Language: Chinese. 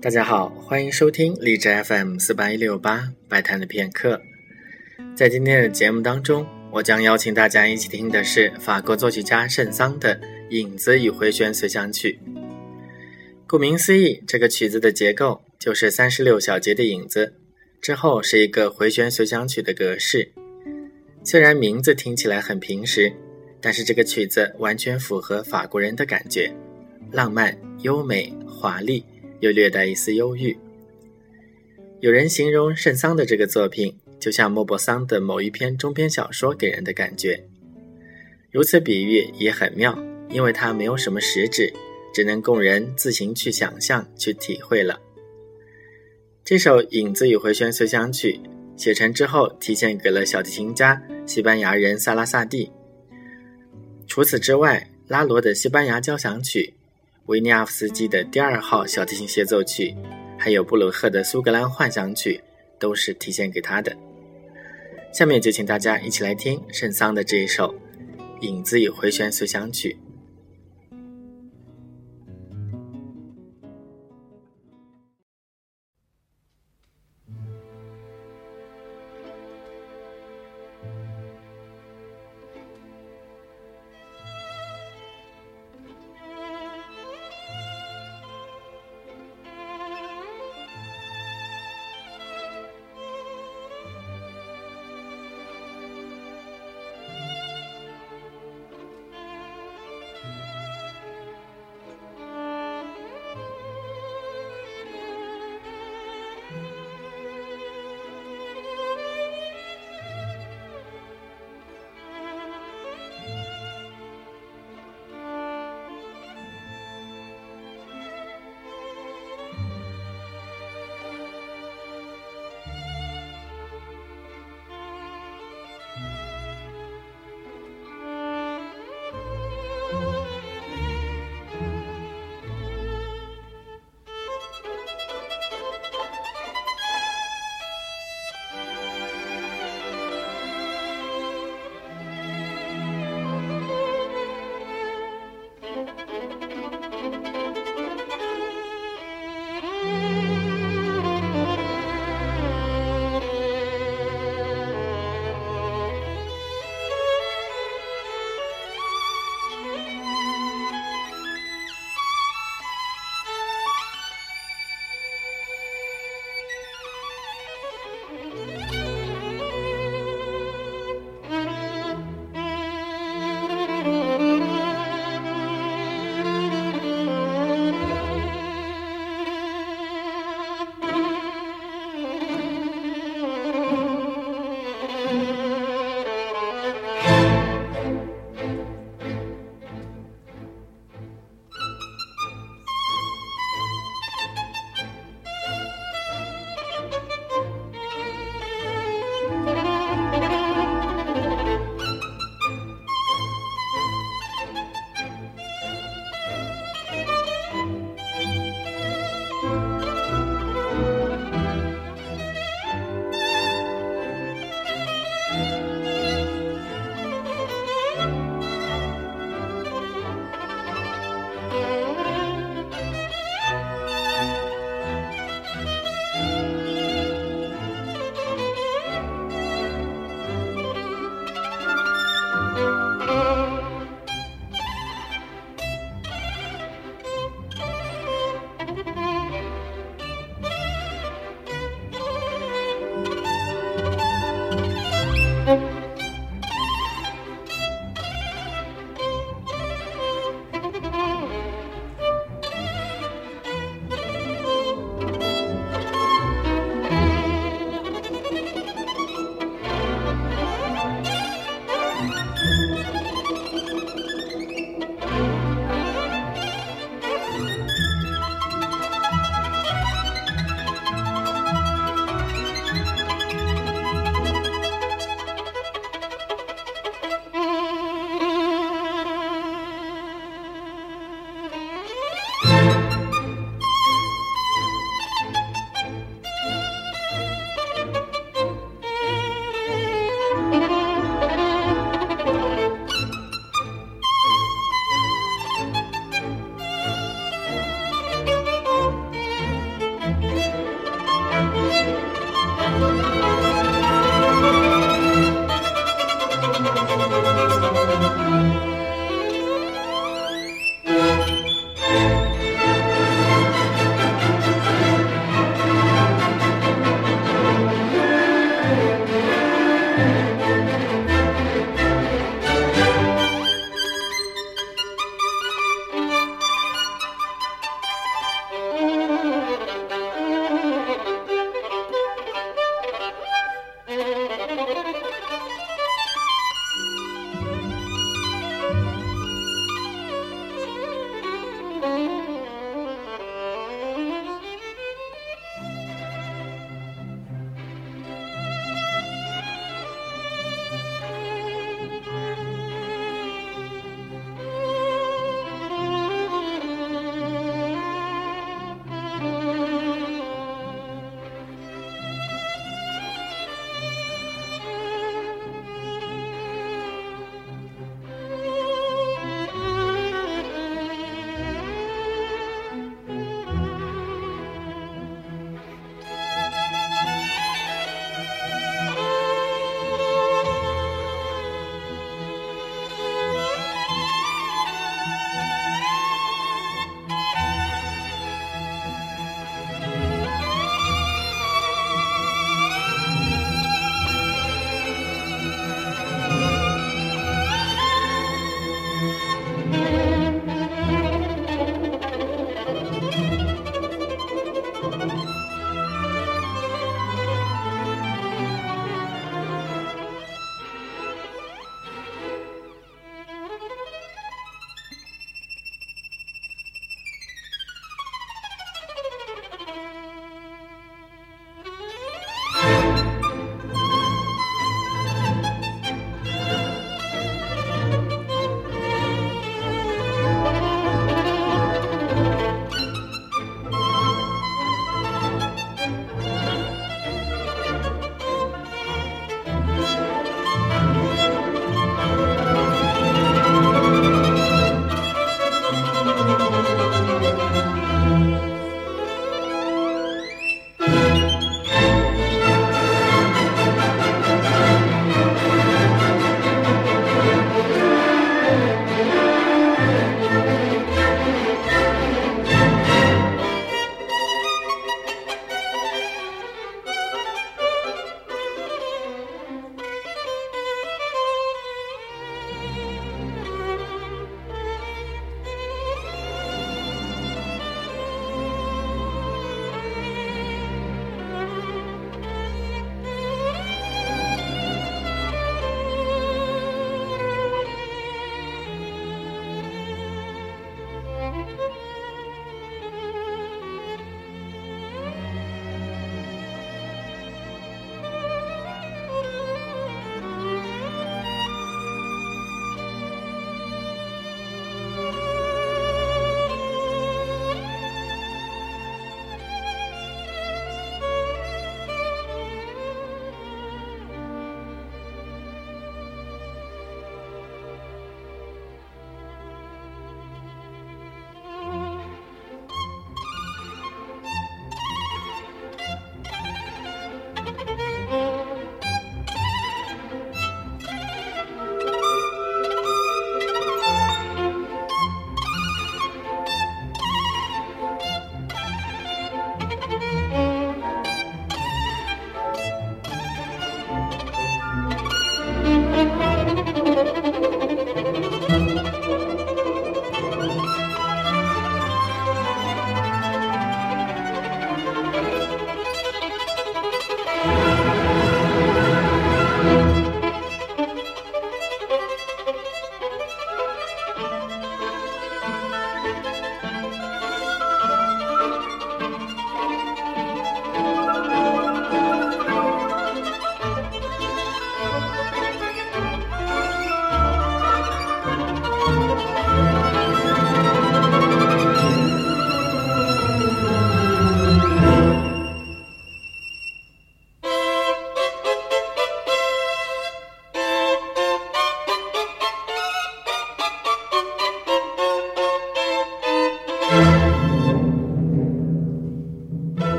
大家好，欢迎收听荔枝 FM 四八一六八白谈的片刻。在今天的节目当中，我将邀请大家一起听的是法国作曲家圣桑的《影子与回旋随想曲》。顾名思义，这个曲子的结构就是三十六小节的影子，之后是一个回旋随想曲的格式。虽然名字听起来很平实，但是这个曲子完全符合法国人的感觉，浪漫、优美、华丽。又略带一丝忧郁。有人形容圣桑的这个作品，就像莫泊桑的某一篇中篇小说给人的感觉。如此比喻也很妙，因为它没有什么实质，只能供人自行去想象、去体会了。这首《影子与回旋随想曲》写成之后，提献给了小提琴家西班牙人萨拉萨蒂。除此之外，拉罗的《西班牙交响曲》。维尼亚夫斯基的第二号小提琴协奏曲，还有布鲁赫的苏格兰幻想曲，都是提献给他的。下面就请大家一起来听圣桑的这一首《影子与回旋随想曲》。